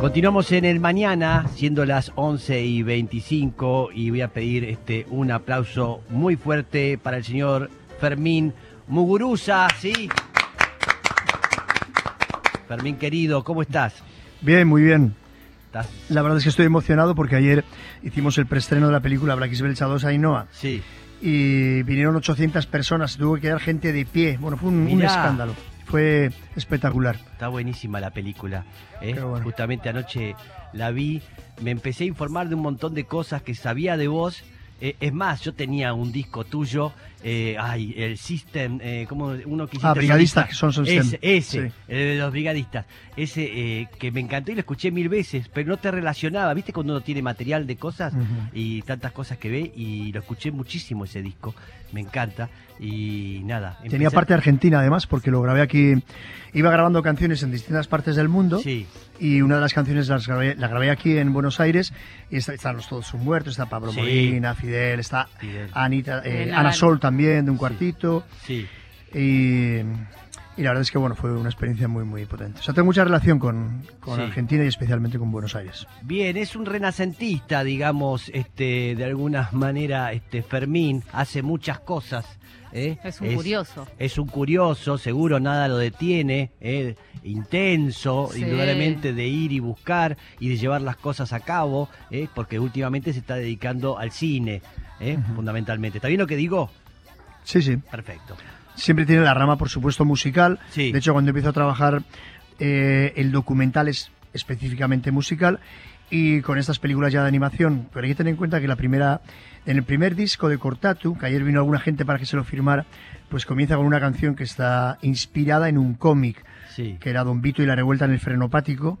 Continuamos en el mañana, siendo las 11 y 25, y voy a pedir este, un aplauso muy fuerte para el señor Fermín Muguruza, ¿sí? Fermín querido, ¿cómo estás? Bien, muy bien. ¿Estás? La verdad es que estoy emocionado porque ayer hicimos el preestreno de la película Black is Belcha 2 Ainhoa Sí. y vinieron 800 personas, tuvo que quedar gente de pie. Bueno, fue un, escándalo. Fue espectacular. Está buenísima la película. ¿eh? Bueno. Justamente anoche la vi, me empecé a informar de un montón de cosas que sabía de vos. Eh, es más, yo tenía un disco tuyo, eh, ay, el System, eh, como uno que Ah, brigadistas, que son- Ese, System. ese Sí. el de los brigadistas. Ese eh, que me encantó y lo escuché mil veces, pero no te relacionaba. ¿Viste cuando uno tiene material de cosas y tantas cosas que ve? Y lo escuché muchísimo ese disco, me encanta. Y nada. Tenía parte argentina además porque lo grabé aquí. Iba grabando canciones en distintas partes del mundo Sí, y una de las canciones las grabé, la grabé aquí en Buenos Aires y está- están los todos son muertos, está Pablo Sí. Molina, Fidel, está Fidel. Anita, eh, Ana Gal- Sol también de un cuartito. sí. Y, y la verdad es que bueno, fue una experiencia muy muy potente. O sea, tengo mucha relación con, con Sí. Argentina y especialmente con Buenos Aires. Bien, es un renacentista, digamos, este, de alguna manera, este, Fermín, hace muchas cosas. ¿eh? Es un curioso. Es un curioso, seguro nada lo detiene, ¿eh? intenso, Sí. indudablemente de ir y buscar y de llevar las cosas a cabo, ¿eh? porque últimamente se está dedicando al cine, ¿eh? fundamentalmente. ¿Está bien lo que digo? Sí, sí. Perfecto. Siempre tiene la rama, por supuesto, musical. Sí. De hecho, cuando empiezo a trabajar, eh, el documental es específicamente musical. Y con estas películas ya de animación, pero hay que tener en cuenta que la primera, en el primer disco de Cortatu, que ayer vino alguna gente para que se lo firmara, pues comienza con una canción que está inspirada en un cómic, Sí. que era Don Vito y la revuelta en el frenopático.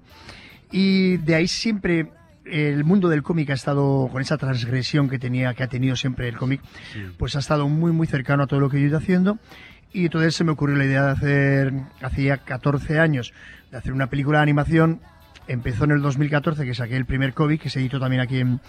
Y de ahí siempre el mundo del cómic ha estado, con esa transgresión que tenía, que ha tenido siempre el cómic, sí. pues ha estado muy muy cercano a todo lo que yo he ido haciendo y entonces se me ocurrió la idea de hacer, hace ya 14 años, de hacer una película de animación. Empezó en el 2014 que saqué el primer cómic que se editó también aquí en,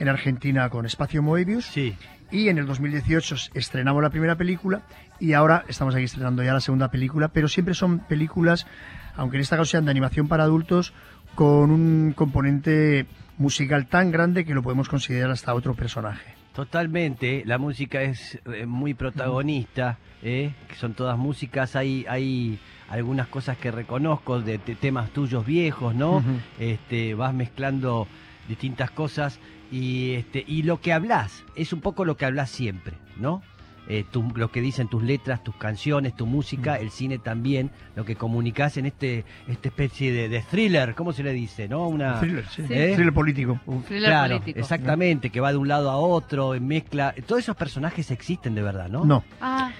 en Argentina con Espacio Moebius Sí. y en el 2018 estrenamos la primera película y ahora estamos aquí estrenando ya la segunda película, pero siempre son películas, aunque en esta ocasión sean de animación para adultos, con un componente musical tan grande que lo podemos considerar hasta otro personaje. Totalmente, la música es eh, muy protagonista, ¿eh? son todas músicas, hay, hay algunas cosas que reconozco de, te- temas tuyos viejos, ¿no? Este, vas mezclando distintas cosas y, este, y lo que hablas es un poco lo que hablas siempre, ¿no? Eh, tu- lo que dicen tus letras, tus canciones, tu música, el cine también, lo que comunicas en este esta especie de, de thriller, ¿cómo se le dice? ¿No? Una, Thriller, sí. Sí. ¿Eh? Thriller político. un- Thriller claro, político. exactamente, que va de un lado a otro, en mezcla. Todos esos personajes existen de verdad, ¿no? No, Ah,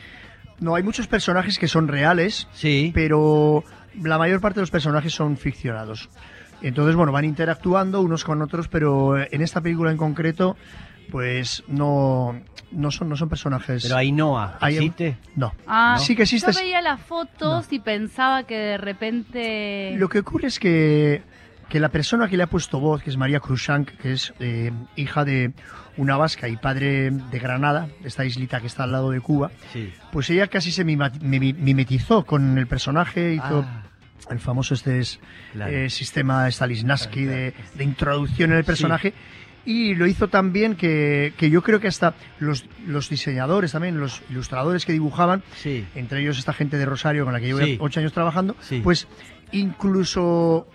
no, hay muchos personajes que son reales, Sí. pero la mayor parte de los personajes son ficcionados. Entonces, bueno, van interactuando unos con otros, pero en esta película en concreto, pues no, no, son, no son personajes. Pero Ainhoa, Hay- ¿existe? No. ah, Sí que existe. Yo veía las fotos y pensaba que de repente. Lo que ocurre es que, que la persona que le ha puesto voz, que es María Cruzank, que es eh, hija de una vasca y padre de Granada, esta islita que está al lado de Cuba, Sí. pues ella casi se mimetizó con el personaje, hizo Ah, el famoso este es, claro. eh, sistema Stanislavski de, de introducción en el personaje. Y lo hizo tan bien que, que yo creo que hasta los, los diseñadores también, los ilustradores que dibujaban, sí. entre ellos esta gente de Rosario con la que llevo Sí. ocho años trabajando, pues incluso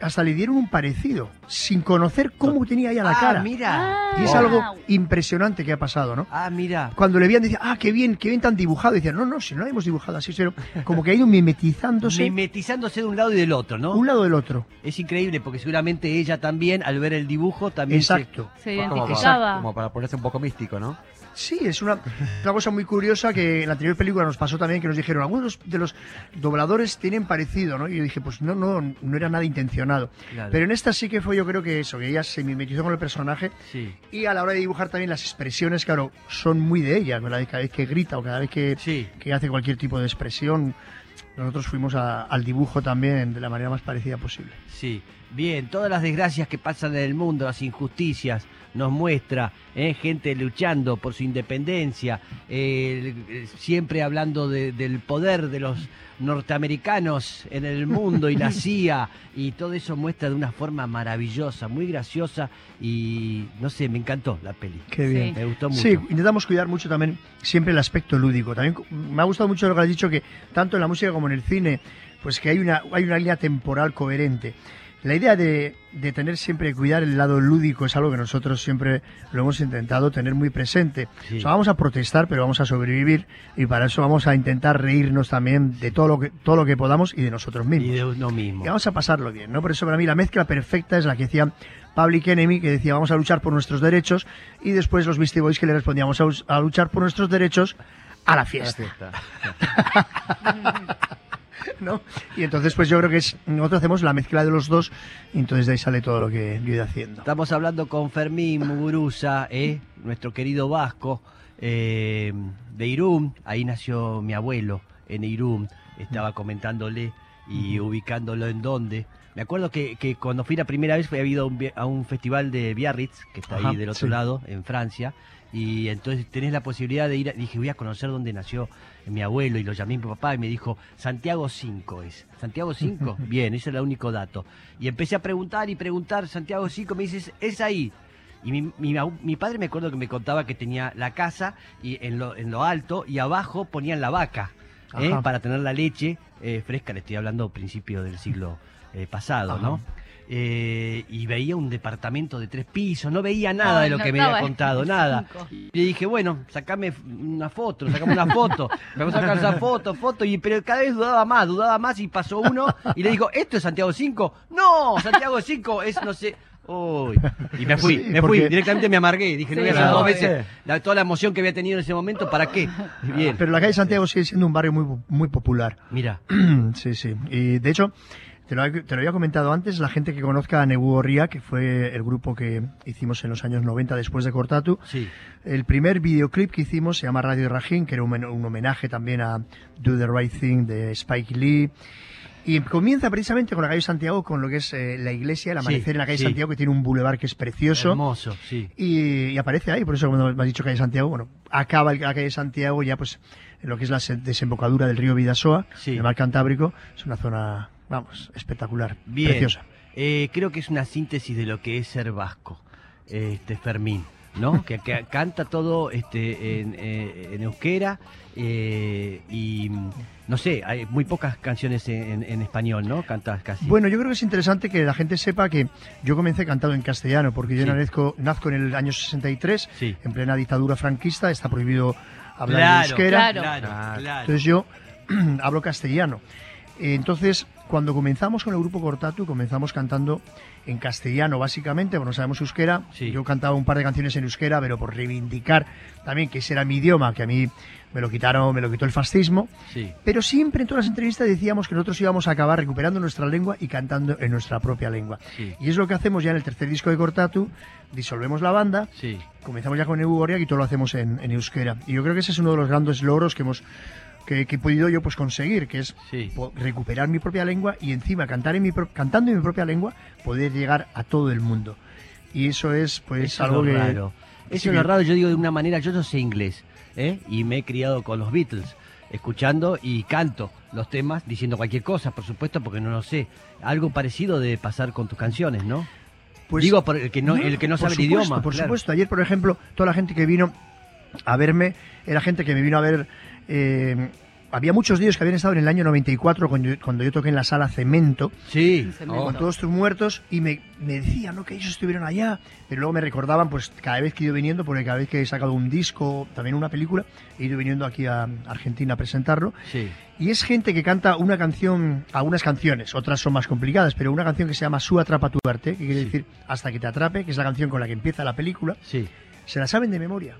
hasta le dieron un parecido, sin conocer cómo tenía ella la ah, cara. mira. Y es Ah. algo impresionante que ha pasado, ¿no? Ah, mira. Cuando le veían decían, ah, qué bien, qué bien tan dibujado. Y decían, no, no, si no la hemos dibujado así, pero como que ha ido mimetizándose Mimetizándose de un lado y del otro, ¿no? un lado del otro. Es increíble porque seguramente ella también, al ver el dibujo, también se- Exacto. Se Como para, identificaba. como para ponerse un poco místico, ¿no? Sí, es una, una cosa muy curiosa que en la anterior película nos pasó también que nos dijeron, algunos de los dobladores tienen parecido, ¿no? Y yo dije, pues no, no, no era nada intencionado. Claro. Pero en esta sí que fue yo creo que eso, que ella se mimetizó con el personaje Sí. y a la hora de dibujar también las expresiones, claro, son muy de ella, vez, cada vez que grita o cada vez que, Sí. que hace cualquier tipo de expresión. Nosotros fuimos a- al dibujo también de la manera más parecida posible. Sí. Bien, todas las desgracias que pasan en el mundo, las injusticias, nos muestra ¿eh? gente luchando por su independencia, eh, siempre hablando de- del poder de los norteamericanos en el mundo y la CIA, y todo eso muestra de una forma maravillosa, muy graciosa, y no sé, me encantó la peli. Qué Sí. bien. Me gustó mucho. Sí, intentamos cuidar mucho también siempre el aspecto lúdico. También me ha gustado mucho lo que has dicho que tanto en la música como en el cine, pues que hay una hay una línea temporal coherente. La idea de, de tener siempre cuidar el lado lúdico es algo que nosotros siempre lo hemos intentado tener muy presente. Sí. O sea, vamos a protestar, pero vamos a sobrevivir y para eso vamos a intentar reírnos también de todo lo que todo lo que podamos y de nosotros mismos. Y de uno mismo. Y vamos a pasarlo bien, ¿no? Por eso para mí la mezcla perfecta es la que decía Public Enemy, que decía vamos a luchar por nuestros derechos, y después los Beastie Boys que le respondíamos a, luchar por nuestros derechos a la A la fiesta, fiesta. ¿no? Y entonces pues yo creo que es, nosotros hacemos la mezcla de los dos, y entonces de ahí sale todo lo que yo he ido haciendo. Estamos hablando con Fermín Muguruza, ¿eh? nuestro querido Vasco, eh, de Irún. Ahí nació mi abuelo, en Irún. Estaba comentándole y ubicándolo en dónde. Me acuerdo que, que cuando fui la primera vez fui a, ido a un, a un festival de Biarritz, que está Ajá, ahí del otro sí. lado, en Francia. Y entonces tenés la posibilidad de ir, dije, voy a conocer dónde nació mi abuelo y lo llamé a mi papá y me dijo, Santiago 5 es. ¿Santiago 5? Bien, ese era el único dato. Y empecé a preguntar y preguntar, Santiago 5, me dices, es ahí. Y mi, mi, padre me acuerdo que me contaba que tenía la casa y en lo, en lo alto y abajo ponían la vaca ¿eh? Para tener la leche eh, fresca, le estoy hablando principio del siglo eh, pasado, ¿no? Eh, y veía un departamento de tres pisos, no veía nada Ay, de lo no que me había contado, nada. cinco. Y le dije, bueno, sacame una foto, sacame una foto. Me vamos a sacar esa foto, foto, y pero cada vez dudaba más, dudaba más y pasó uno y le dijo, ¿esto es Santiago 5? No, Santiago 5 es no sé. Uy. Y me fui, Sí, me fui, directamente me amargué. Dije, no voy a Sí. hacer dos veces la- toda la emoción que había tenido en ese momento, ¿para qué? Bien. Pero la calle Santiago sigue siendo un barrio muy, muy popular. Mira, sí, sí. Y de hecho, te lo, te lo había comentado antes, la gente que conozca a Nebu Gorria, que fue el grupo que hicimos en los años 90 después de Cortatu, sí, el primer videoclip que hicimos se llama Radio Rajín, que era un, un homenaje también a Do the Right Thing de Spike Lee. Y comienza precisamente con la calle Santiago, con lo que es eh, la iglesia, el Sí, amanecer en la calle sí. Santiago, que tiene un bulevar que es precioso. hermoso, sí. Y, y aparece ahí, por eso cuando me has dicho calle Santiago, bueno, acaba la calle Santiago ya pues en lo que es la se- desembocadura del río Vidasoa, Sí. el mar Cantábrico, es una zona, vamos, espectacular, Bien. preciosa. Eh, creo que es una síntesis de lo que es ser vasco, este Fermín, ¿no? que, que canta todo este en, eh, en euskera eh, y no sé, hay muy pocas canciones en, en español, ¿no? Cantas casi. Bueno, yo creo que es interesante que la gente sepa que yo comencé cantando en castellano, porque yo Sí. nazco, nazco en el año 63, Sí. en plena dictadura franquista, está prohibido hablar Claro, euskera. Claro. claro, claro. Entonces yo hablo castellano. Entonces, cuando comenzamos con el grupo Cortatu, comenzamos cantando en castellano, básicamente, bueno, no sabemos euskera. Sí. Yo cantaba un par de canciones en euskera, pero por reivindicar también que ese era mi idioma, que a mí me lo quitaron, me lo quitó el fascismo. Sí, Pero siempre en todas las entrevistas decíamos que nosotros íbamos a acabar recuperando nuestra lengua y cantando en nuestra propia lengua. sí, Y es lo que hacemos ya en el tercer disco de Cortatu, disolvemos la banda, sí. comenzamos ya con Ebu Gorriak y todo lo hacemos en, en euskera. Y yo creo que ese es uno de los grandes logros que hemos que, que he podido yo pues conseguir, que es Sí. recuperar mi propia lengua y encima cantar en mi pro- cantando en mi propia lengua poder llegar a todo el mundo. Y eso es pues Eso algo es lo que raro. Eso sí es lo raro, yo digo de una manera, yo no sé inglés, ¿eh? y me he criado con los Beatles, escuchando y canto los temas, diciendo cualquier cosa, por supuesto, porque no lo sé. Algo parecido de pasar con tus canciones, ¿no? pues, digo, por el que no, el que no sabe el supuesto, idioma. Por claro. supuesto, ayer por ejemplo, toda la gente que vino a verme era gente que me vino a ver eh, había muchos días que habían estado en el año 94 cuando yo, cuando yo toqué en la sala Cemento Sí, Oh. con todos tus muertos y me, me decían ¿no? que ellos estuvieron allá, pero luego me recordaban pues cada vez que he ido viniendo, porque cada vez que he sacado un disco, también una película, he ido viniendo aquí a Argentina a presentarlo. sí, Y es gente que canta una canción, algunas canciones, otras son más complicadas, pero una canción que se llama Su atrapa tu arte, que quiere Sí. decir Hasta que te atrape, que es la canción con la que empieza la película, sí, se la saben de memoria.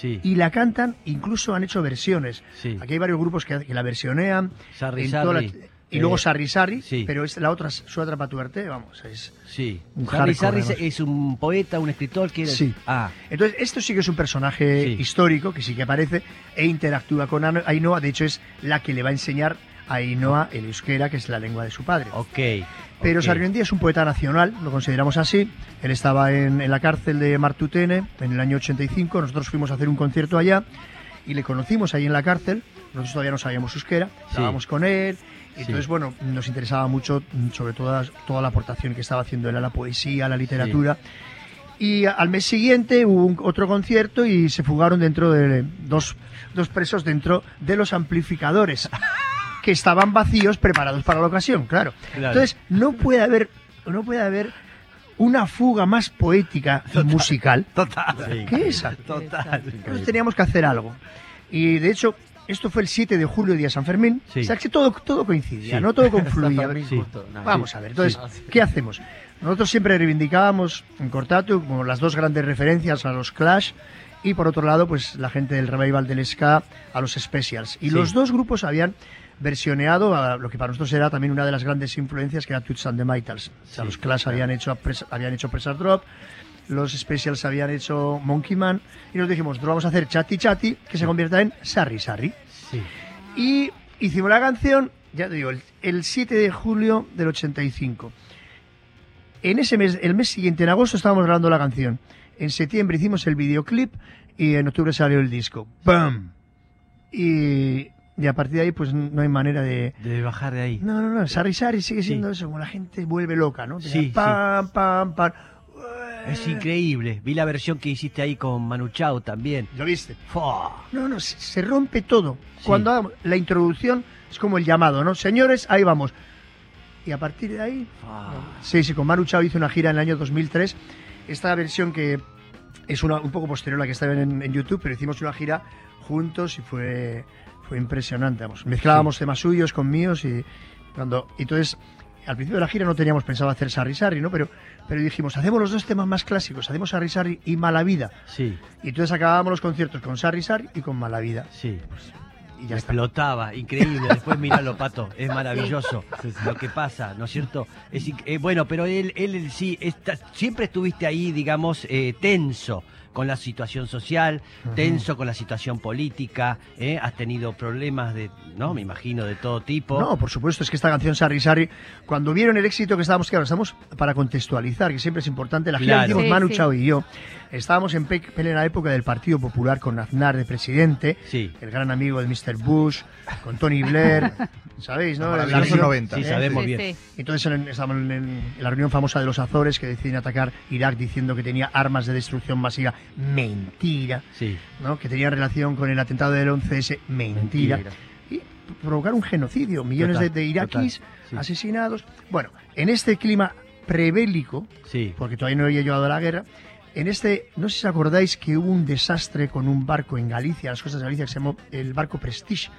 Sí, Y la cantan, incluso han hecho versiones. sí. Aquí hay varios grupos que, que la versionean. Sarri, en toda la- Sarri, y luego eh, Sarri Sarri, sí. pero es la otra, Su atrapa tu arte, vamos, es... Sí. Un Sarri hardcore, Sarri es un poeta, un escritor que... Sí. Ah, Entonces, esto sí que es un personaje Sí. histórico, que sí que aparece e interactúa con Ainhoa. De hecho, es la que le va a enseñar Ainhoa el euskera, que es la lengua de su padre. Ok. Pero ok. Sargentí es un poeta nacional, lo consideramos así. Él estaba en, en la cárcel de Martutene en el año 85. Nosotros fuimos a hacer un concierto allá y le conocimos ahí en la cárcel. Nosotros todavía no sabíamos euskera, estábamos con él. Y Entonces, bueno, nos interesaba mucho, mm, sobre todo toda la aportación que estaba haciendo él a la poesía, a la literatura. Y al mes siguiente hubo un- otro concierto y se fugaron dentro de dos, dos presos dentro de los amplificadores que estaban vacíos preparados para la ocasión, claro. Claro. Entonces, no puede haber, no puede haber una fuga más poética y musical Total. que esa. Total. Entonces teníamos que hacer algo. Y de hecho, esto fue el 7 de julio, día San Fermín. Sí. O sea, que todo, todo coincidía, Sí. ¿no? Todo confluía. Sí. Vamos a ver, entonces, Sí. ¿qué hacemos? Nosotros siempre reivindicábamos en Cortatu como las dos grandes referencias a los Clash y por otro lado, pues la gente del revival del ska a los Specials. Y Sí. los dos grupos habían versioneado a lo que para nosotros era también una de las grandes influencias que era Toots and the Maytals. O sea, los Clash habían hecho, habían hecho Pressure Drop, los Specials habían hecho Monkey Man y nos dijimos, vamos a hacer Chatty Chatty que se convierta en Sarri Sarri. Sí. Y hicimos la canción, ya te digo, el, el 7 de julio del 85. En ese mes, el mes siguiente, en agosto, estábamos grabando la canción. En septiembre hicimos el videoclip y en octubre salió el disco. ¡Pam! Y, y a partir de ahí, pues no hay manera de. De bajar de ahí. No, no, no. Sari Sari sigue siendo Sí. eso, como la gente vuelve loca, ¿no? Tenía Sí, sí. pam, pam, pam. Es increíble. Vi la versión que hiciste ahí con Manu Chao también. ¿Lo viste? Fua. No, no, se, se rompe todo. Cuando hagamos la introducción es como el llamado, ¿no? Señores, ahí vamos. Y a partir de ahí, Fua. sí, sí, con Manu Chao hizo una gira en el año 2003. Esta versión que es una, un poco posterior a la que está en, en YouTube, pero hicimos una gira juntos y fue, fue impresionante. Vamos. Mezclábamos temas suyos con míos y cuando y entonces al principio de la gira no teníamos pensado hacer Sarri Sarri, ¿no? Pero, pero dijimos, hacemos los dos temas más clásicos, hacemos Sarri Sarri y Mala Vida. Sí, Y entonces acabábamos los conciertos con Sarri Sarri y con Mala Vida. sí. Y ya está. Explotaba, increíble. Después miralo, Pato, es maravilloso lo que pasa, ¿no es cierto? Es, eh, bueno, pero él, él, él sí, está- siempre estuviste ahí, digamos, eh, tenso con la situación social, tenso con la situación política, ¿eh? has tenido problemas de, ¿no? Me imagino, de todo tipo. No, por supuesto, es que esta canción Sarri Sarri, cuando vieron el éxito que estábamos, claro, estamos para contextualizar, que siempre es importante, la Claro. que hicimos Sí, Manu sí. Chao y yo, estábamos en plena época del Partido Popular con Aznar de presidente, Sí. el gran amigo de Mr. Bush, con Tony Blair, ¿sabéis, no? La reunión- 90. Sí, sabemos Sí, bien. sí. Entonces en- estábamos en, en la reunión famosa de los Azores que deciden atacar Irak diciendo que tenía armas de destrucción masiva. Mentira. Sí. ¿no? Que tenía relación con el atentado del 11S. Mentira. Mentira. Y provocar un genocidio. Millones Total, de, de iraquíes total, sí. asesinados. Bueno, en este clima prebélico, Sí. porque todavía no había llegado a la guerra, en este, no sé si os acordáis que hubo un desastre con un barco en Galicia, las costas de Galicia, que se llamó el barco Prestige,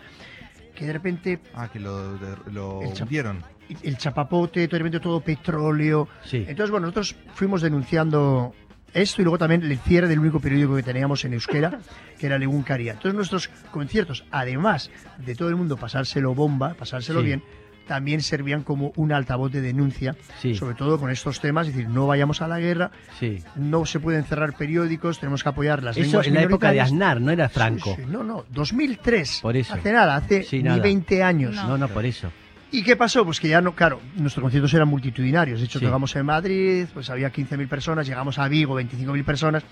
que de repente Ah, que lo, de- lo El chap- hundieron. el chapapote, de repente todo petróleo. Sí. Entonces, bueno, nosotros fuimos denunciando esto y luego también el cierre del único periódico que teníamos en euskera, que era Legún Caría. Entonces, nuestros conciertos, además de todo el mundo pasárselo bomba, pasárselo Sí. bien, también servían como un altavoz de denuncia, Sí. sobre todo con estos temas, es decir, no vayamos a la guerra, Sí. no se pueden cerrar periódicos, tenemos que apoyar las Eso lenguas en la época de. Aznar, no era Franco. Sí, no, no, 2003. Por eso. Hace nada, hace ni nada. 20 años. No. No, no, por eso. ¿Y qué pasó? Pues que ya no, claro, nuestros conciertos eran multitudinarios. De hecho, tocamos en Madrid, pues había 15.000 personas, llegamos a Vigo, 25.000 personas.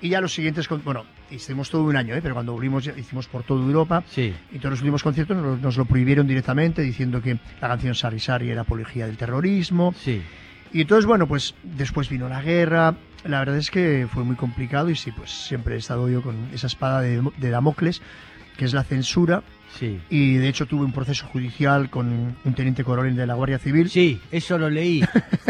Y ya los siguientes, bueno, hicimos todo un año, ¿eh? pero cuando volvimos hicimos por toda Europa. Sí. Y todos los últimos conciertos nos, nos lo prohibieron directamente, diciendo que la canción Sari Sari era apología del terrorismo. Sí. Y entonces, bueno, pues después vino la guerra. La verdad es que fue muy complicado y sí, pues siempre he estado yo con esa espada de, de Damocles, que es la censura. Sí. Y de hecho tuve un proceso judicial con un teniente coronel de la Guardia Civil. Sí, eso lo leí.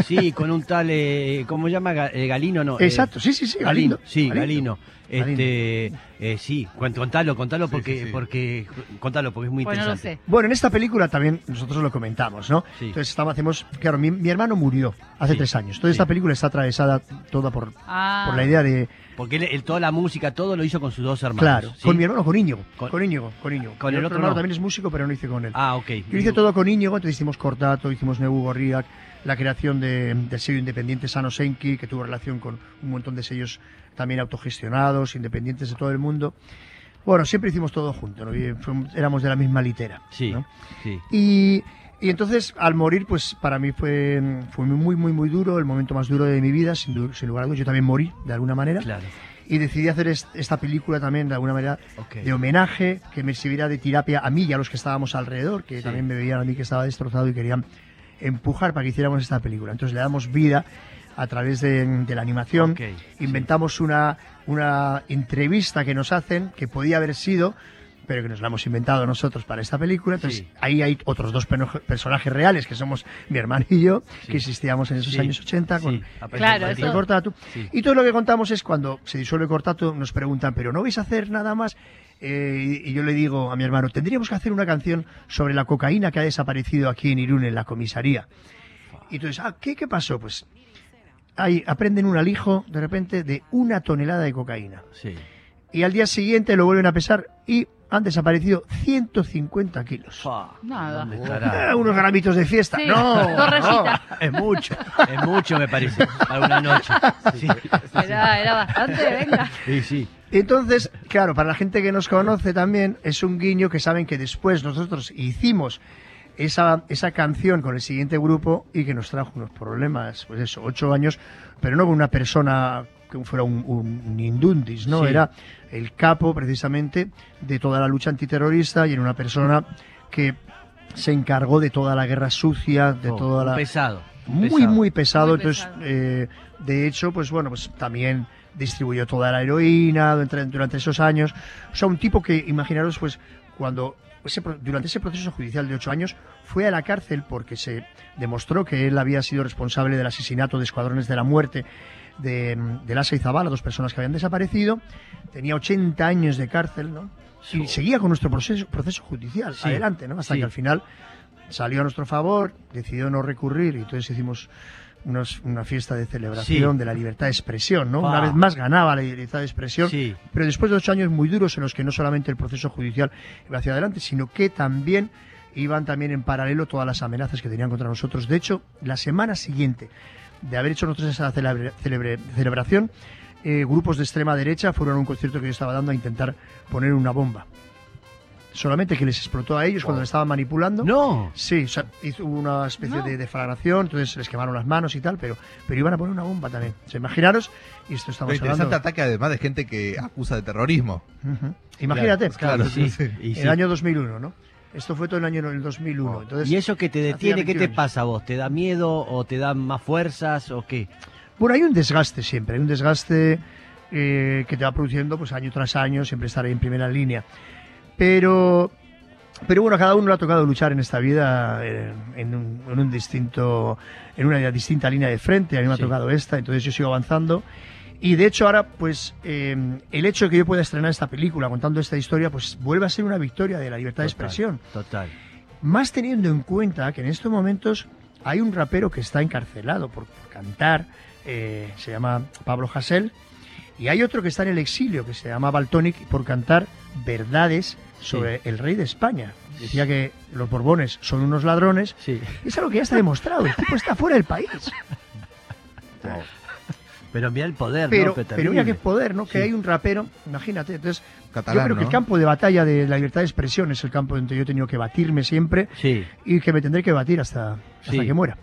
Sí, con un tal, eh, ¿cómo se llama? Eh, Galino, ¿no? Eh, Exacto, sí, sí, sí, Galindo. Sí. Galino. Este, eh, sí, contalo, contalo Sí, porque, sí, sí. porque, contalo porque es muy Bueno, lo interesante. sé. Bueno, en esta película también nosotros lo comentamos, ¿no? Sí. Entonces estamos, hacemos, claro, mi, mi hermano murió hace Sí, tres años. Sí. esta película está atravesada toda por, Ah. por la idea de, Porque él, él toda la música, todo lo hizo con sus dos hermanos. claro, ¿sí? con mi hermano, con Íñigo, Con- con, Íñigo, con Íñigo. Con Mi el otro hermano no. también es músico, pero no hice con él. Ah, ok. Yo hice todo con Íñigo, entonces hicimos Cortato, hicimos Nebu Gorriak, la creación de- del sello independiente Sano Senki, que tuvo relación con un montón de sellos también autogestionados, independientes de todo el mundo. Bueno, siempre hicimos todo junto, ¿no? Y fuimos- éramos de la misma litera. Sí, ¿no? sí. Y, y entonces, al morir, pues para mí fue, fue muy, muy, muy duro, el momento más duro de mi vida, sin, sin lugar a dudas. Yo también morí, de alguna manera. Claro. Y decidí hacer est- esta película también, de alguna manera, Ok. de homenaje, que me sirviera de terapia a mí y a los que estábamos alrededor, que Sí. también me veían a mí que estaba destrozado y querían empujar para que hiciéramos esta película. Entonces le damos vida a través de, de la animación. Ok, Inventamos una, una entrevista que nos hacen, que podía haber sido, pero que nos la hemos inventado nosotros para esta película. Entonces Sí. ahí hay otros dos personajes reales, que somos mi hermano y yo, Sí. que existíamos en esos Sí, años 80 con sí, Claro, eso- Cortatu. Sí. Y todo lo que contamos es cuando se disuelve Cortatu, nos preguntan, ¿pero no vais a hacer nada más? Eh, y y yo le digo a mi hermano, tendríamos que hacer una canción sobre la cocaína que ha desaparecido aquí en Irún, en la comisaría. Y entonces, ah, ¿qué, qué pasó? Pues ahí aprenden un alijo de repente de una tonelada de cocaína. Sí. Y al día siguiente lo vuelven a pesar y han desaparecido 150 kilos. Nada. ¿dónde Ah, estará? unos gramitos de fiesta. Sí, no, no. Es mucho, es mucho me parece, para una noche. Sí, Era, era bastante, venga. sí, sí. Entonces, claro, para la gente que nos conoce también es un guiño que saben que después nosotros hicimos esa, esa canción con el siguiente grupo y que nos trajo unos problemas, pues eso, ocho años, pero no con una persona que fuera un, un- un indundis, ¿no? Sí. Era el capo precisamente de toda la lucha antiterrorista y era una persona que se encargó de toda la guerra sucia, de Oh, toda la pesado. muy pesado. muy pesado Muy entonces pesado. eh, de hecho pues bueno pues también distribuyó toda la heroína durante, durante esos años o sea un tipo que imaginaros pues cuando ese durante ese proceso judicial de ocho años fue a la cárcel porque se demostró que él había sido responsable del asesinato de escuadrones de la muerte de, de Lassa y Zabala, dos personas que habían desaparecido, tenía 80 años de cárcel, ¿no? Y Sí. seguía con nuestro proceso, proceso judicial Sí, adelante, ¿no? Hasta sí. que al final salió a nuestro favor, decidió no recurrir y entonces hicimos unos- una fiesta de celebración Sí. de la libertad de expresión, ¿no? Ah. Una vez más ganaba la libertad de expresión, Sí, pero después de ocho años muy duros en los que no solamente el proceso judicial iba hacia adelante, sino que también iban también en paralelo todas las amenazas que tenían contra nosotros. De hecho, la semana siguiente de haber hecho nosotros esa celebre- celebre- celebración, eh, grupos de extrema derecha fueron a un concierto que yo estaba dando a intentar poner una bomba. Solamente que les explotó a ellos cuando le estaban manipulando. no. Sí, o sea, hizo una especie No. de deflagración, entonces les quemaron las manos y tal, pero, pero iban a poner una bomba también. O sea, imaginaros, y esto Pero estamos interesante hablando... ataque además de gente que acusa de terrorismo. Imagínate, Claro, sí, sí. el año 2001, ¿no? Esto fue todo el año el 2001. Entonces, ¿Y eso que te detiene, qué 21 te pasa a vos? ¿Te da miedo o te dan más fuerzas o qué? Bueno, hay un desgaste siempre, hay un desgaste eh, que te va produciendo pues año tras año, siempre estar ahí en primera línea. Pero, pero bueno, cada uno le ha tocado luchar en esta vida eh, en, un, en un distinto, en una distinta línea de frente. A mí me ha Sí. tocado esta, entonces yo sigo avanzando. Y de hecho ahora, pues, eh, el hecho de que yo pueda estrenar esta película contando esta historia, pues vuelve a ser una victoria de la libertad de Total, expresión. Total. Más teniendo en cuenta que en estos momentos hay un rapero que está encarcelado por, por cantar, eh, se llama Pablo Hasél, y hay otro que está en el exilio, que se llama Baltonic, por cantar verdades sobre el rey de España. Decía que los Borbones son unos ladrones, Sí. es algo que ya está demostrado, el tipo está fuera del país. Pero mira el poder, Pero, ¿no? Pero mira qué poder, ¿no? Que Sí. hay un rapero, imagínate, entonces yo creo que el campo de batalla de la libertad de expresión es el campo donde yo he tenido que batirme siempre Sí. y que me tendré que batir hasta, hasta Sí. que muera.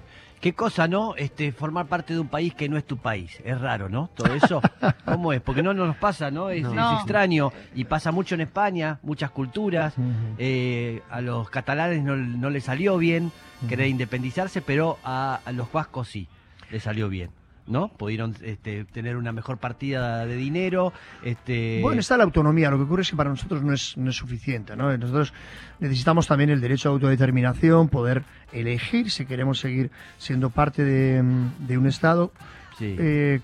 Qué cosa, ¿no? Este, formar parte de un país que no es tu país. Es raro, ¿no? Todo eso. ¿Cómo es? Porque no nos pasa, ¿no? Es, No. es No. extraño. Y pasa mucho en España, muchas culturas. Eh, a los catalanes no, no les salió bien querer independizarse, pero a, a los vascos sí les salió bien. ¿No? Pudieron este, tener una mejor partida de dinero. Este, Bueno, está la autonomía. Lo que ocurre es que para nosotros no es, no es suficiente. ¿no? Nosotros necesitamos también el derecho a autodeterminación, poder elegir si queremos seguir siendo parte de, mm, de un Estado, sí. eh,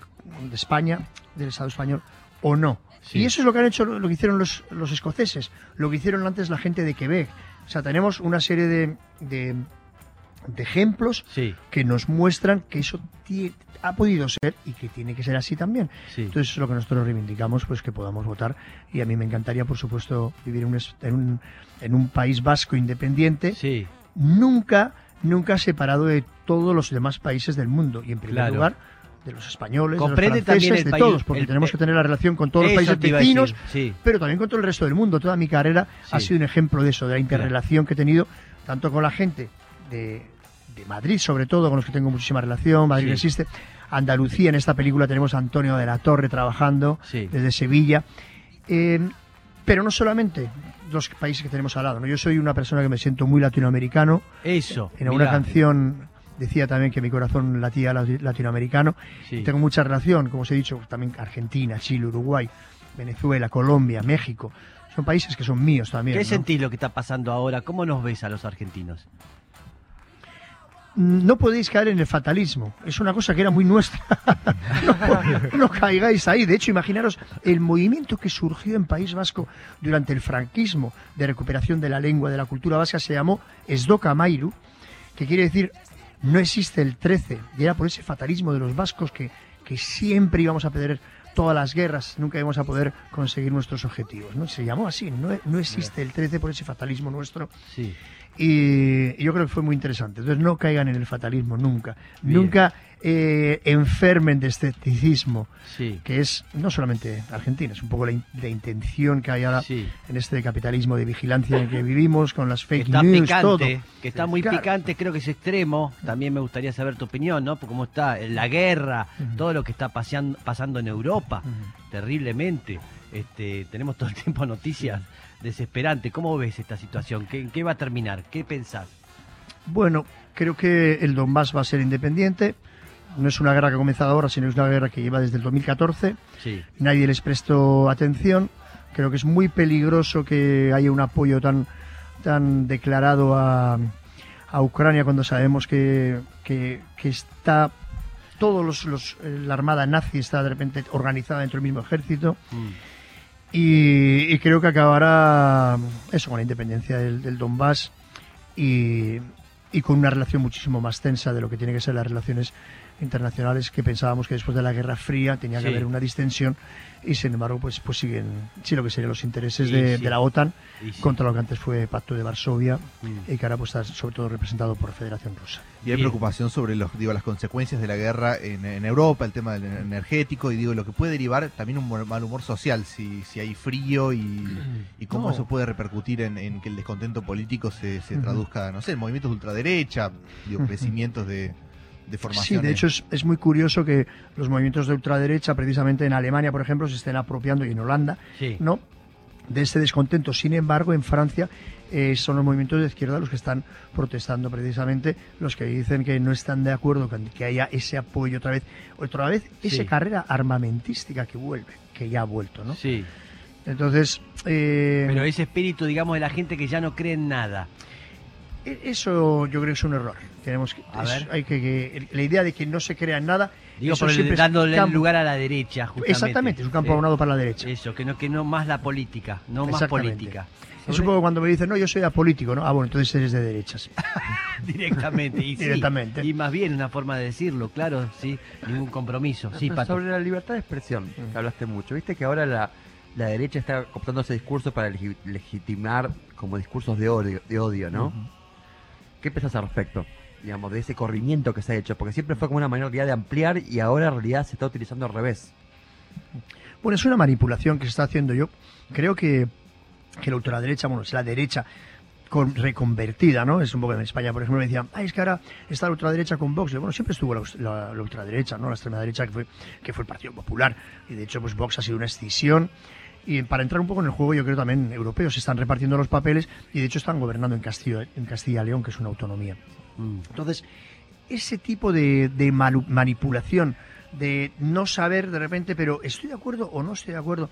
de España, del Estado español, o no. Sí. Y eso es lo que han hecho, lo que hicieron los, los escoceses, lo que hicieron antes la gente de Quebec. O sea, tenemos una serie de, de, de ejemplos sí, que nos muestran que eso ha podido ser y que tiene que ser así también. sí. Entonces es lo que nosotros reivindicamos, pues que podamos votar. Y a mí me encantaría, por supuesto, vivir en un, en un, en un país vasco independiente, sí. nunca, nunca separado de todos los demás países del mundo. Y en primer Claro. lugar, de los españoles, Comprende de los franceses, el de país- todos, porque el- tenemos que tener la relación con todos los países vecinos, decir, sí. pero también con todo el resto del mundo. Toda mi carrera ha sido un ejemplo de eso, de la interrelación que he tenido, tanto con la gente de, de Madrid, sobre todo, con los que tengo muchísima relación, Madrid Sí. existe, Andalucía, en esta película tenemos a Antonio de la Torre trabajando Sí. desde Sevilla, Eh, pero no solamente los países que tenemos al lado, ¿no? yo soy una persona que me siento muy latinoamericano, Eso. en alguna mirá. canción decía también que mi corazón latía lati- latinoamericano, Sí. tengo mucha relación, como os he dicho, también Argentina, Chile, Uruguay, Venezuela, Colombia, México. Son países que son míos también. ¿Qué ¿no? sentís lo que está pasando ahora? ¿Cómo nos ves a los argentinos? No podéis caer en el fatalismo. Es una cosa que era muy nuestra. no caigáis ahí. De hecho, imaginaros el movimiento que surgió en País Vasco durante el franquismo de recuperación de la lengua, de la cultura vasca, se llamó Esdoca Mairu, que quiere decir no existe el 13. Y era por ese fatalismo de los vascos que, que siempre íbamos a perder todas las guerras, nunca íbamos a poder conseguir nuestros objetivos. ¿no? Se llamó así, no, no existe el 13 por ese fatalismo nuestro. Sí. Y yo creo que fue muy interesante. Entonces no caigan en el fatalismo nunca. Bien. Nunca eh, enfermen de escepticismo, Sí. que es no solamente Argentina, es un poco la, in- la intención que hay ahora Sí. en este capitalismo de vigilancia en que vivimos, con las fake está news, picante, todo. que está muy Claro. picante, creo que es extremo. También me gustaría saber tu opinión, ¿no? Por cómo está la guerra, Ujú. todo lo que está paseando- pasando en Europa, Ujú. terriblemente. Este, tenemos todo el tiempo noticias desesperantes. ¿Cómo ves esta situación? ¿Qué, en qué va a terminar? ¿Qué pensás? Bueno, creo que el Donbass va a ser independiente. No es una guerra que ha comenzado ahora, sino es una guerra que lleva desde el 2014. Sí, nadie les prestó atención. Creo que es muy peligroso que haya un apoyo tan, tan declarado a, a Ucrania cuando sabemos que, que, que está todos los, los- eh, la armada nazi está de repente organizada dentro del mismo ejército Mm. Y, creo que acabará eso con la independencia del, del Donbass y, y con una relación muchísimo más tensa de lo que tiene que ser las relaciones internacionales que pensábamos que después de la Guerra Fría tenía que Sí. haber una distensión y sin embargo pues pues siguen sí lo que serían los intereses Sí, de, sí. de la OTAN contra lo que antes fue Pacto de Varsovia Mm. y que ahora pues está sobre todo representado por Federación Rusa. Y hay preocupación sobre los, digo, las consecuencias de la guerra en, en Europa, el tema del energético y digo lo que puede derivar también un mal- humor social si, si hay frío y, y cómo No. eso puede repercutir en, en que el descontento político se, se traduzca, no sé, en movimientos de ultraderecha, digo, crecimientos de, de Sí, formaciones. de hecho es, es muy curioso que los movimientos de ultraderecha, precisamente en Alemania, por ejemplo, se estén apropiando y en Holanda, Sí. ¿no? de ese descontento. Sin embargo, en Francia eh, son los movimientos de izquierda los que están protestando precisamente, los que dicen que no están de acuerdo con que haya ese apoyo otra vez, otra vez esa Sí. carrera armamentística que vuelve, que ya ha vuelto, ¿no? Sí. Entonces, eh, Pero ese espíritu, digamos, de la gente que ya no cree en nada. E- eso yo creo que es un error. Tenemos que, A es- ver. hay que, que- la idea de que no se crea en nada, Digo, eso siempre dándole campo- lugar a la derecha, justamente. Exactamente, es un campo abonado para la derecha. Eso, que no, que no más la política, no más política. Es un poco cuando me dicen, no, yo soy apolítico, ¿no? Ah, bueno, entonces eres de derechas. Directamente. Y sí, Directamente. Y más bien una forma de decirlo, claro, sí, ningún compromiso. Sí, Pato. sobre la libertad de expresión, que hablaste mucho. Viste que ahora la, la derecha está optando ese discurso para legi- legitimar como discursos de odio, de odio ¿no? ¿Qué pensás al respecto? Digamos, de ese corrimiento que se ha hecho, porque siempre fue como una manera de ampliar y ahora en realidad se está utilizando al revés. Bueno, es una manipulación que se está haciendo. Yo creo que, que la ultraderecha, bueno, es la derecha con- reconvertida, ¿no? Es un poco en España, por ejemplo, me decían, ay, es que ahora está la ultraderecha con Vox. Bueno, siempre estuvo la, la- la ultraderecha, ¿no? La extrema derecha que fue, que fue el Partido Popular. Y de hecho, pues Vox ha sido una escisión. Y para entrar un poco en el juego, yo creo también europeos están repartiendo los papeles y de hecho están gobernando en Castilla, en Castilla y León, que es una autonomía. Mm. Entonces, ese tipo de, de manipulación, de no saber de repente, pero estoy de acuerdo o no estoy de acuerdo,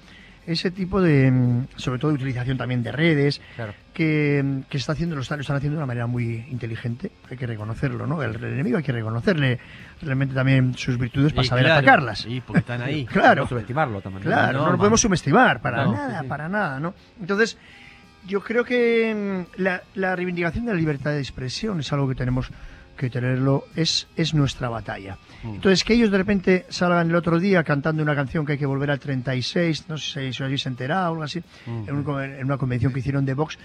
ese tipo de, mm, sobre todo de utilización también de redes, Claro. que, mm, que está haciendo, lo están, lo están haciendo de una manera muy inteligente, hay que reconocerlo, ¿no? El, el enemigo hay que reconocerle realmente también sus virtudes para Y saber claro, atacarlas. Sí, porque están ahí. Claro. No subestimarlo. Claro, No, no, lo podemos subestimar, para No, nada, sí, sí. para nada, ¿no? Entonces, yo creo que mm, la, la reivindicación de la libertad de expresión es algo que tenemos que tenerlo es, es nuestra batalla. Mm. Entonces, que ellos de repente salgan el otro día cantando una canción que hay que volver al 36, no sé si os habéis enterado o algo así, Mm. en, un- en una convención que hicieron de Vox,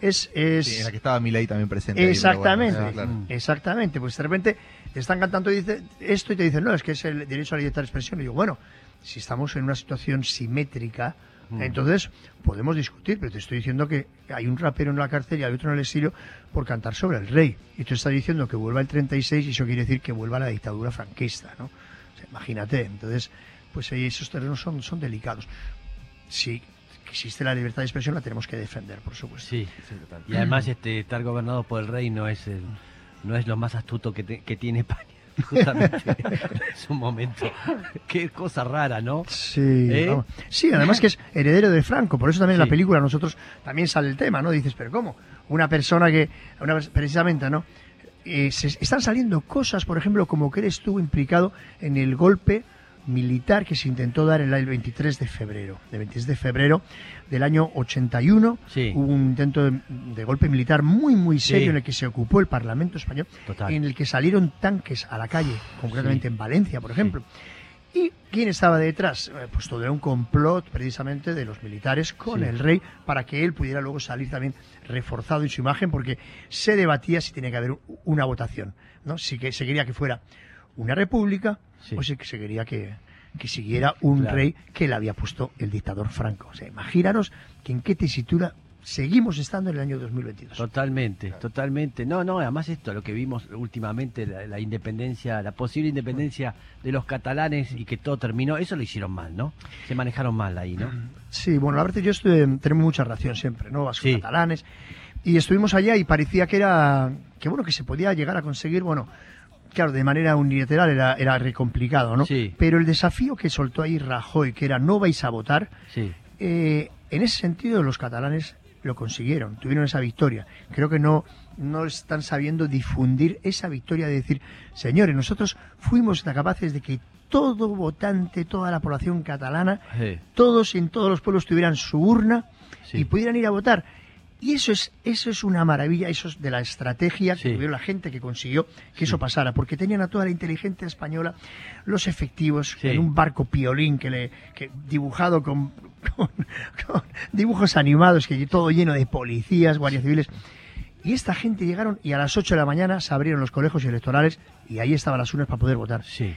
es... es Sí, en la que estaba Milei también presente. ahí, Exactamente, bueno, claro. Mm. exactamente. Pues de repente te están cantando y dice esto y te dicen, no, es que es el derecho a la libertad de expresión. Y digo, bueno, si estamos en una situación simétrica, Mm. entonces podemos discutir, pero te estoy diciendo que hay un rapero en la cárcel y hay otro en el exilio por cantar sobre el rey. Y tú estás diciendo que vuelva el 36 y eso quiere decir que vuelva la dictadura franquista, ¿no? O sea, imagínate, entonces, pues ahí esos terrenos son, son delicados. Si existe la libertad de expresión, la tenemos que defender, por supuesto. Sí. Sí, total. Y además este estar gobernado por el rey no es el, no es lo más astuto que, te- que tiene España. Justamente es un momento. Qué cosa rara, ¿no? Sí, ¿Eh? sí, además que es heredero de Franco, por eso también en la película nosotros también sale el tema, ¿no? Dices, pero ¿cómo? Una persona que, una, precisamente, ¿no? Eh, se están saliendo cosas, por ejemplo, como que él estuvo implicado en el golpe militar que se intentó dar el 23 de febrero, el 23 de febrero del año 81, Sí. hubo un intento de, de golpe militar muy, muy serio Sí. en el que se ocupó el Parlamento español, Total. en el que salieron tanques a la calle, concretamente en Valencia, por ejemplo. ¿Y quién estaba detrás? Eh, Pues todo era un complot precisamente de los militares con Sí. el rey para que él pudiera luego salir también reforzado en su imagen porque se debatía si tenía que haber una votación, ¿no? Si que se quería que fuera una república Sí. o si que se quería que, que siguiera un Claro. rey que le había puesto el dictador Franco. O sea, imaginaros que en qué tesitura seguimos estando en el año 2022. Totalmente, totalmente. No, no, además esto, lo que vimos últimamente, la, la independencia, la posible independencia de los catalanes y que todo terminó, eso lo hicieron mal, ¿no? Se manejaron mal ahí, ¿no? Sí, bueno, la verdad yo estuve, tenemos mucha relación siempre, ¿no? Vascos Sí. catalanes. Y estuvimos allá y parecía que era, que bueno, que se podía llegar a conseguir, bueno, claro, de manera unilateral era, era re complicado, ¿no? Sí. Pero el desafío que soltó ahí Rajoy, que era no vais a votar, Sí, eh, en ese sentido los catalanes lo consiguieron, tuvieron esa victoria. Creo que no, no están sabiendo difundir esa victoria de decir, señores, nosotros fuimos capaces de que todo votante, toda la población catalana, sí, todos en todos los pueblos tuvieran su urna sí. y pudieran ir a votar. Y eso es, eso es una maravilla, eso es de la estrategia que Sí. tuvieron la gente que consiguió que eso pasara, porque tenían a toda la inteligencia española, los efectivos, Sí. en un barco piolín que le, que dibujado con, con- con dibujos animados, que todo lleno de policías, guardias civiles. Y esta gente llegaron y a las 8 de la mañana se abrieron los colegios electorales y ahí estaban las urnas para poder votar. Sí,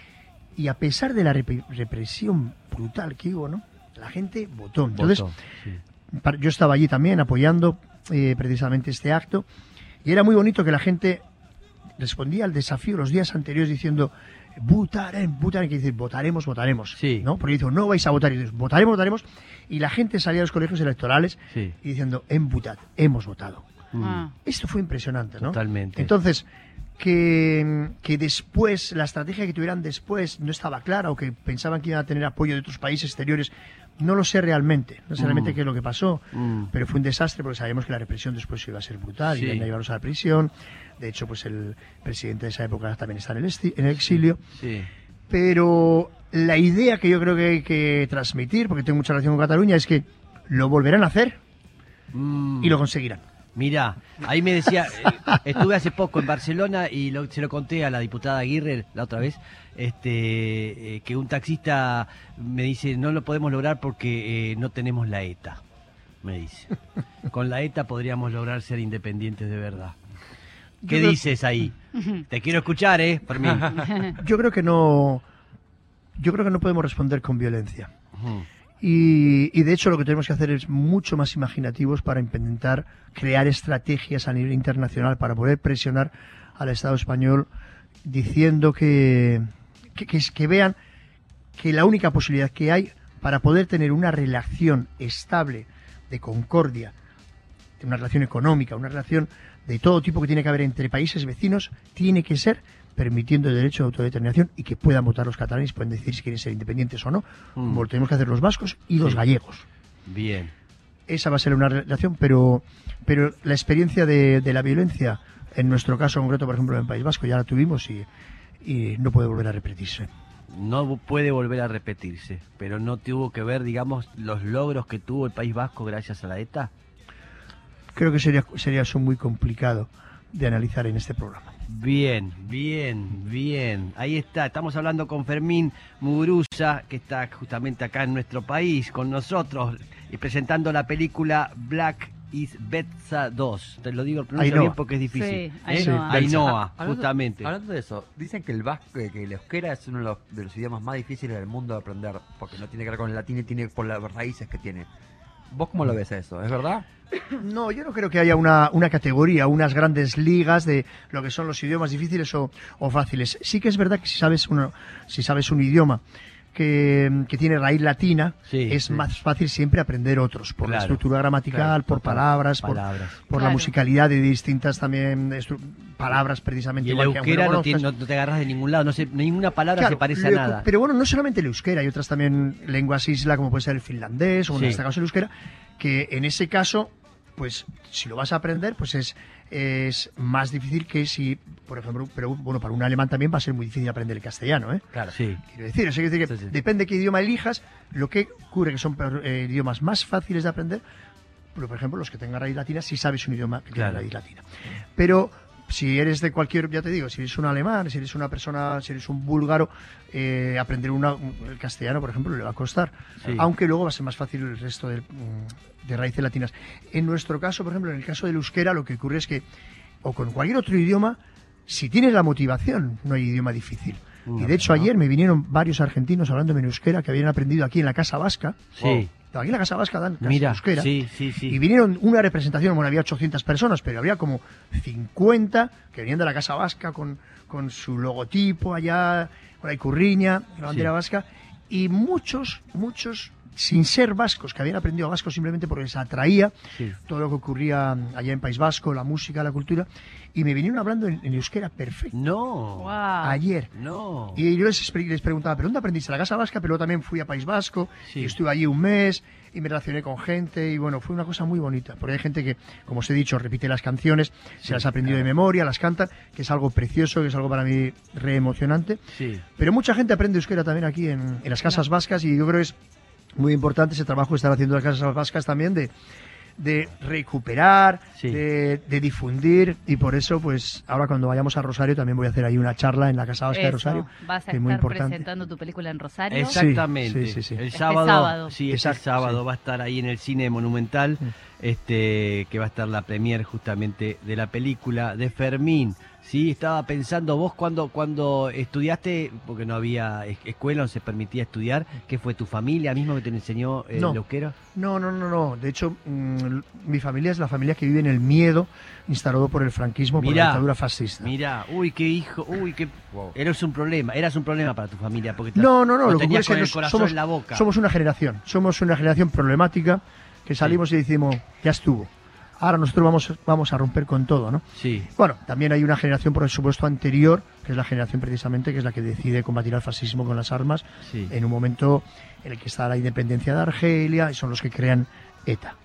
Y a pesar de la rep- represión brutal que hubo, ¿no? La gente votó. Entonces, votó, sí. par- yo estaba allí también apoyando eh, precisamente este acto y era muy bonito que la gente respondía al desafío los días anteriores diciendo votaremos, votaremos, que dice votaremos, votaremos, Sí. ¿no? Porque dice no vais a votar, y dices votaremos, votaremos y la gente salía a los colegios electorales Sí. y diciendo hemos votado. Mm, Ah. Esto fue impresionante, ¿no? Totalmente. Entonces, que, que después, la estrategia que tuvieran después no estaba clara o que pensaban que iban a tener apoyo de otros países exteriores, no lo sé realmente. No sé realmente Mm. qué es lo que pasó, Mm. pero fue un desastre porque sabíamos que la represión después iba a ser brutal, Sí. iban a llevarlos a la prisión. De hecho, pues el presidente de esa época también está en el, esti- en el exilio. Sí, Pero la idea que yo creo que hay que transmitir, porque tengo mucha relación con Cataluña, es que lo volverán a hacer Mm. y lo conseguirán. Mirá, ahí me decía, eh, estuve hace poco en Barcelona y lo- se lo conté a la diputada Aguirre la otra vez, este, eh, que un taxista me dice, no lo podemos lograr porque eh, no tenemos la ETA, me dice. Con la ETA podríamos lograr ser independientes de verdad. ¿Qué Yo dices ahí? Te quiero escuchar, ¿eh? Fermín. Yo creo que no. Yo creo que no podemos responder con violencia. Y, y de hecho lo que tenemos que hacer es mucho más imaginativos para intentar crear estrategias a nivel internacional para poder presionar al Estado español diciendo que, que, que vean que la única posibilidad que hay para poder tener una relación estable de concordia, una relación económica, una relación de todo tipo que tiene que haber entre países vecinos, tiene que ser permitiendo el derecho de autodeterminación y que puedan votar los catalanes, pueden decidir si quieren ser independientes o no, Mm. como lo tenemos que hacer los vascos y los gallegos. Bien. Esa va a ser una relación, pero, pero la experiencia de, de la violencia, en nuestro caso concreto, por ejemplo, en el País Vasco, ya la tuvimos y, y no puede volver a repetirse. No puede volver a repetirse, pero no tuvo que ver, digamos, los logros que tuvo el País Vasco gracias a la ETA. Creo que sería, sería eso muy complicado de analizar en este programa. Bien, bien, bien. Ahí está. Estamos hablando con Fermín Muguruza, que está justamente acá en nuestro país con nosotros y presentando la película Black is Betsa 2. Te lo digo, lo pronuncio bien porque es difícil. Sí, ¿eh? Ainhoa. Ainhoa, Ah, justamente. Hablando de eso, dicen que el vasco, que el euskera es uno de los, de los idiomas más difíciles del mundo de aprender, porque no tiene que ver con el latín y tiene por las raíces que tiene. ¿Vos cómo lo ves eso? ¿Es verdad? No, yo no creo que haya una, una categoría, unas grandes ligas de lo que son los idiomas difíciles o, o fáciles. Sí que es verdad que si sabes, uno, si sabes un idioma que, que tiene raíz latina, Sí, es sí. más fácil siempre aprender otros, por la estructura gramatical, claro, por palabras, por, palabras. por la Claro. musicalidad de distintas también palabras precisamente. Y el igual que no, tiene- no- no te agarras de ningún lado, no sé, ninguna palabra Claro, se parece a nada. Pero bueno, no solamente el euskera, hay otras también lenguas isla, como puede ser el finlandés o Sí. en este caso el euskera, que en ese caso, pues si lo vas a aprender, pues es, es más difícil que si, por ejemplo, pero bueno, para un alemán también va a ser muy difícil aprender el castellano, ¿eh? Claro. Sí. Quiero decir, eso quiere decir que Sí, sí. depende qué idioma elijas, lo que ocurre que son eh, idiomas más fáciles de aprender, pero por ejemplo, los que tengan raíz latina, si sabes un idioma que Claro. tiene raíz latina. Pero si eres de cualquier, ya te digo, si eres un alemán, si eres una persona, si eres un búlgaro, eh, aprender una- un- el castellano, por ejemplo, le va a costar. Sí. Aunque luego va a ser más fácil el resto mm, de raíces latinas. En nuestro caso, por ejemplo, en el caso del euskera, lo que ocurre es que, o con cualquier otro idioma, si tienes la motivación, no hay idioma difícil. Mm, y de hecho, ¿no? ayer me vinieron varios argentinos hablando en euskera que habían aprendido aquí en la Casa Vasca. Sí. Aquí en la Casa Vasca dan Mira, euskera. sí, sí, sí. Y vinieron una representación, bueno, había 800 personas, pero había como 50 que venían de la Casa Vasca con, con su logotipo allá, con la icurriña, la bandera vasca, y muchos, muchos, sin ser vascos, que habían aprendido vasco simplemente porque les atraía Sí. todo lo que ocurría allá en País Vasco, la música, la cultura, y me vinieron hablando en, en euskera perfecto. No. Wow. Ayer. No. Y yo les, les preguntaba, ¿pero dónde aprendiste la Casa Vasca? Pero luego también fui a País Vasco Sí. y estuve allí un mes y me relacioné con gente y bueno, fue una cosa muy bonita. Porque hay gente que, como os he dicho, repite las canciones, Sí, se las ha aprendido claro. de memoria, las cantan, que es algo precioso, que es algo para mí re emocionante. Sí. Pero mucha gente aprende euskera también aquí en, en las casas vascas y yo creo que es muy importante ese trabajo que están haciendo las casas vascas también de, de recuperar, Sí. de, de difundir y por eso pues ahora cuando vayamos a Rosario también voy a hacer ahí una charla en la Casa Vasca de Rosario. Vas a que es muy estar importante. presentando tu película en Rosario. Exactamente. Sí, sí, sí, sí. El Este sábado, sí, este Exacto, sábado sí. va a estar ahí en el cine Monumental, Mm. este, que va a estar la premier justamente de la película de Fermín. Sí, estaba pensando vos cuando cuando estudiaste, porque no había es- escuela, no se permitía estudiar, ¿qué fue tu familia mismo que te enseñó el No. euskera? No, no, no, no. De hecho, mm, mi familia es la familia que vive en el miedo instalado por el franquismo, por la dictadura fascista. Mira, uy, qué hijo, uy, qué Wow. eras un problema, eras un problema para tu familia porque te- No, no, no. lo Lo que ocurre es que con el nos- corazón somos, en la boca. somos una generación. Somos una generación problemática que salimos y decimos, ya estuvo. Ahora nosotros vamos, vamos a romper con todo, ¿no? Sí, Bueno, también hay una generación, por supuesto, anterior, que es la generación precisamente que es la que decide combatir al fascismo con las armas sí. en un momento en el que está la independencia de Argelia y son los que crean ETA.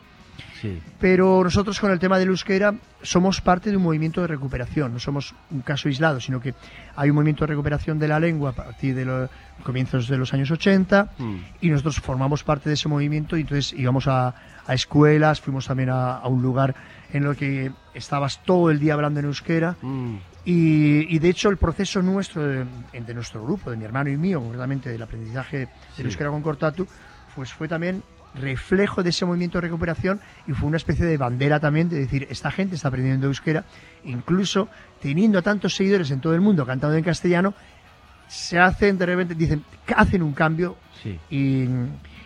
sí. Pero nosotros con el tema del euskera somos parte de un movimiento de recuperación, no somos un caso aislado, sino que hay un movimiento de recuperación de la lengua a partir de los comienzos de los años 80 Mm. y nosotros formamos parte de ese movimiento y entonces íbamos a, a escuelas, fuimos también a, a un lugar en el que estabas todo el día hablando en euskera Mm. y, y de hecho el proceso nuestro, de, de nuestro grupo, de mi hermano y mío, concretamente del aprendizaje del Sí. euskera con Cortatu, pues fue también reflejo de ese movimiento de recuperación y fue una especie de bandera también de decir, esta gente está aprendiendo euskera, incluso teniendo a tantos seguidores en todo el mundo cantando en castellano, se hacen de repente, dicen, hacen un cambio Sí. y,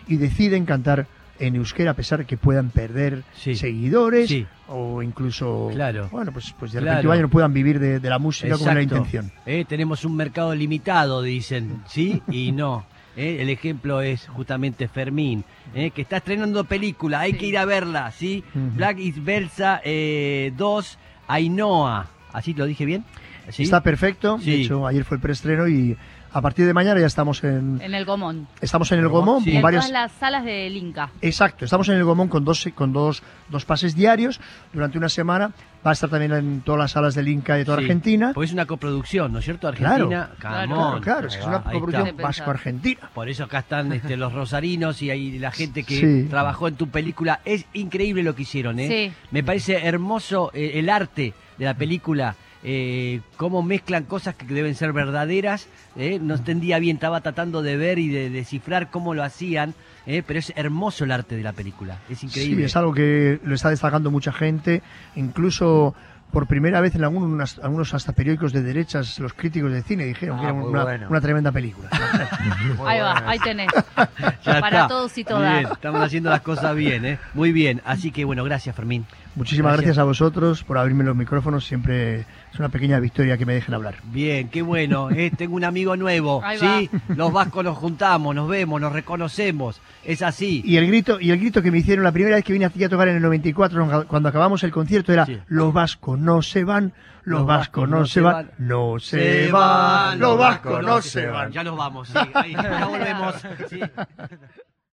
y deciden cantar en euskera a pesar de que puedan perder Sí. seguidores Sí. o incluso Claro. bueno pues pues de Claro. repente vayan, no puedan vivir de, de la música con la Exacto. intención Eh, tenemos un mercado limitado, dicen, ¿sí? Y no. Eh, el ejemplo es justamente Fermín, eh, que está estrenando película, hay Sí. que ir a verla, ¿sí? Black is Belsa eh, 2, Ainhoa. ¿Así lo dije bien? ¿Sí? está perfecto Sí. de hecho ayer fue el preestreno y a partir de mañana ya estamos en En el Gomón. estamos en el Gomón Sí. con En varias todas las salas del Inca. exacto estamos en el Gomón con dos con dos, dos pases diarios durante una semana va a estar también en todas las salas del Inca de toda Sí. Argentina Porque es una coproducción, ¿no es cierto? Argentina, Claro. Camón. claro claro es una coproducción vasco-argentina Por eso acá están este, los rosarinos y ahí la gente que Sí. trabajó en tu película. Es increíble lo que hicieron, ¿eh? Sí. Me parece hermoso eh, el arte de la película. Eh, cómo mezclan cosas que deben ser verdaderas. eh, No entendía bien, estaba tratando de ver y de descifrar cómo lo hacían, eh, pero es hermoso el arte de la película. Es increíble. Sí, es algo que lo está destacando mucha gente, incluso por primera vez en algunos, algunos hasta periódicos de derechas, los críticos de cine dijeron Ah, que era una, bueno. una tremenda película. Ahí va, ahí tenés. Ya Para está. todos y todas. Bien, estamos haciendo las cosas bien, ¿eh? Muy bien. Así que bueno, gracias Fermín. Muchísimas Gracias. gracias. a vosotros por abrirme los micrófonos, siempre es una pequeña victoria que me dejen hablar. Bien, qué bueno. ¿eh? Tengo un amigo nuevo, Ahí ¿sí? Los vascos nos juntamos, nos vemos, nos reconocemos. Es así. Y el grito y el grito que me hicieron la primera vez que vine aquí a tocar en el 94, cuando acabamos el concierto, era Sí. los vascos no se van, los, vascos no se van, no se van, los vascos no se van. Ya nos vamos, sí. Ahí, ya volvemos. sí.